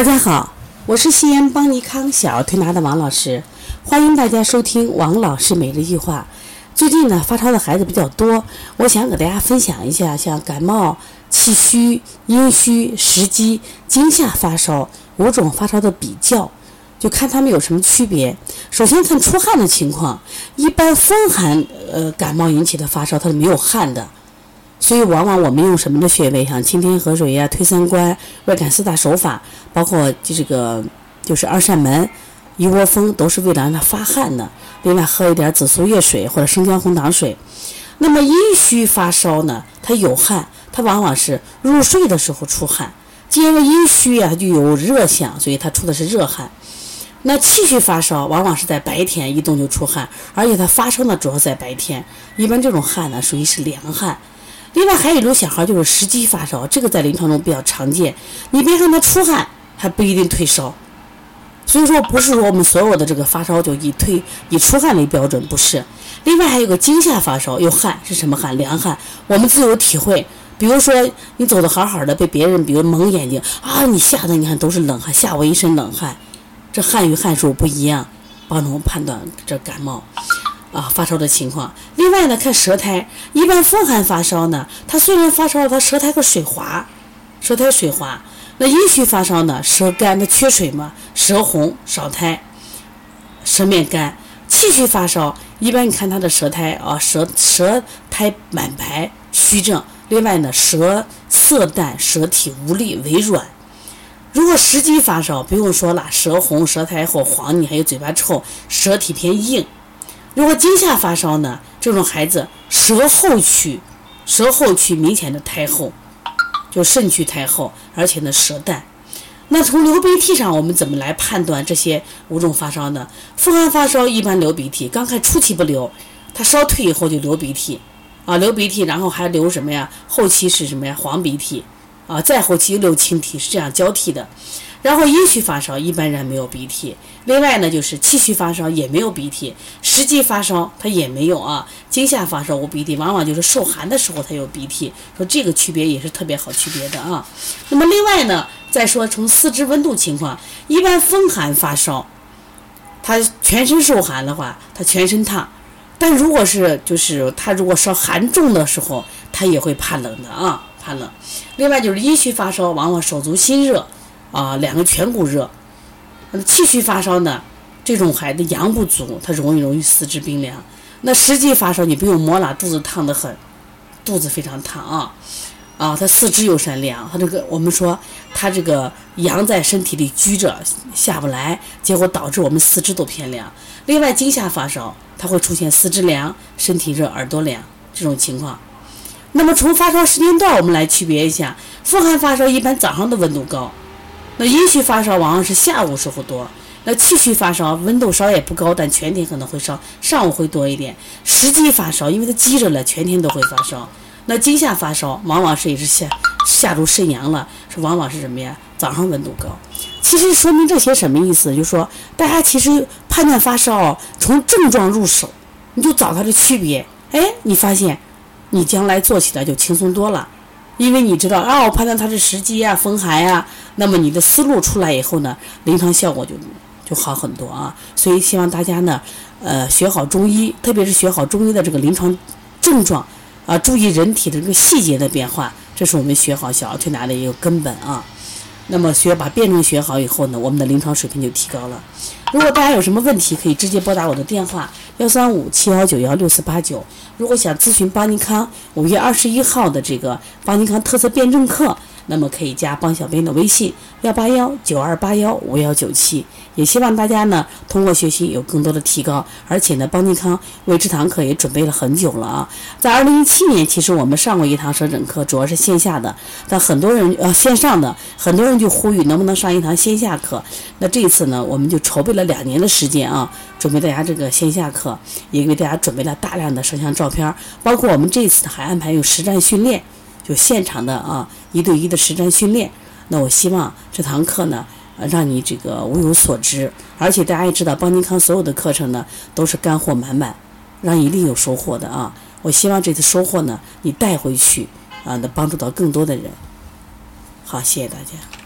大家好，我是西安邦尼康小儿推拿的王老师，欢迎大家收听王老师每日一句话。最近呢，发烧的孩子比较多，我想给大家分享一下，像感冒、气虚、阴虚、食积、惊吓发烧五种发烧的比较，就看他们有什么区别。首先看出汗的情况，一般风寒呃感冒引起的发烧，它是没有汗的。所以，往往我们用什么的穴位，像清天河水呀、推三关、外感四大手法，包括这个就是二扇门、一窝蜂，都是为了让它发汗的。另外，喝一点紫苏叶水或者生姜红糖水。那么阴虚发烧呢，它有汗，它往往是入睡的时候出汗。既然阴虚呀，它就有热象，所以它出的是热汗。那气虚发烧，往往是在白天一动就出汗，而且它发烧呢，主要在白天。一般这种汗呢，属于是凉汗。另外还有一种小孩就是食积发烧，这个在临床中比较常见。你别看他出汗，还不一定退烧。所以说，不是说我们所有的这个发烧就以退以出汗为标准，不是。另外还有个惊吓发烧，有汗是什么汗？凉汗。我们自有体会。比如说你走的好好的，被别人比如蒙眼睛啊，你吓得你看都是冷汗，吓我一身冷汗。这汗与汗数不一样，帮助我判断这感冒。啊，发烧的情况。另外呢，看舌苔，一般风寒发烧呢，他虽然发烧了，他舌苔会水滑，舌苔水滑。那阴虚发烧呢，舌干，它缺水嘛，舌红少苔，舌面干。气虚发烧，一般你看他的舌苔啊，舌舌苔满白，虚症。另外呢，舌色淡，舌体无力，微软。如果食积发烧，不用说了，舌红，舌苔厚，黄腻，还有嘴巴臭，舌体偏硬。如果惊吓发烧呢？这种孩子舌后区，舌后区明显的苔厚，就肾区苔厚，而且呢舌淡。那从流鼻涕上，我们怎么来判断这些五种发烧呢？风寒发烧一般流鼻涕，刚开始初期不流，他烧退以后就流鼻涕，啊流鼻涕，然后还流什么呀？后期是什么呀？黄鼻涕，啊再后期又流清涕，是这样交替的。然后阴虚发烧一般人没有鼻涕，另外呢就是气虚发烧也没有鼻涕，实际发烧他也没有啊，惊吓发烧无鼻涕，往往就是受寒的时候他有鼻涕，说这个区别也是特别好区别的啊。那么另外呢，再说从四肢温度情况，一般风寒发烧，他全身受寒的话，他全身烫，但如果是就是他如果烧寒重的时候，他也会怕冷的啊，怕冷。另外就是阴虚发烧，往往手足心热。啊，两个颧骨热，那气虚发烧呢？这种孩子阳不足，他容易容易四肢冰凉。那实际发烧你不用摸了，肚子烫得很，肚子非常烫啊啊，他四肢又善凉，他这个我们说他这个阳在身体里居着下不来，结果导致我们四肢都偏凉。另外惊吓发烧，他会出现四肢凉、身体热、耳朵凉这种情况。那么从发烧时间段我们来区别一下，风寒发烧一般早上的温度高。那阴虚发烧往往是下午时候多，那气虚发烧温度稍也不高，但全天可能会烧，上午会多一点。实积发烧，因为它积着了，全天都会发烧。那惊吓发烧往往是也是下下入肾阳了，是往往是什么呀？早上温度高。其实说明这些什么意思？就是说大家其实判断发烧从症状入手，你就找它的区别，哎，你发现你将来做起来就轻松多了。因为你知道啊，我判断它是实积啊、风寒呀，那么你的思路出来以后呢，临床效果就就好很多啊。所以希望大家呢，呃，学好中医，特别是学好中医的这个临床症状啊，注意人体的这个细节的变化，这是我们学好小儿推拿的一个根本啊。那么学把辩证学好以后呢，我们的临床水平就提高了。如果大家有什么问题，可以直接拨打我的电话幺三五七幺九幺六四八九。如果想咨询邦尼康五月二十一号的这个邦尼康特色辩证课。那么可以加帮小编的微信幺八幺九二八幺五幺九七，也希望大家呢通过学习有更多的提高，而且呢邦尼康为这堂课也准备了很久了啊，在二零一七年其实我们上过一堂舌诊课，主要是线下的，但很多人呃线上的很多人就呼吁能不能上一堂线下课，那这一次呢我们就筹备了两年的时间啊，准备大家这个线下课，也给大家准备了大量的摄像照片，包括我们这次还安排有实战训练。就现场的啊，一对一的实战训练。那我希望这堂课呢，让你这个物有所值。而且大家也知道，邦尼康所有的课程呢，都是干货满满，让你一定有收获的啊。我希望这次收获呢，你带回去啊，能帮助到更多的人。好，谢谢大家。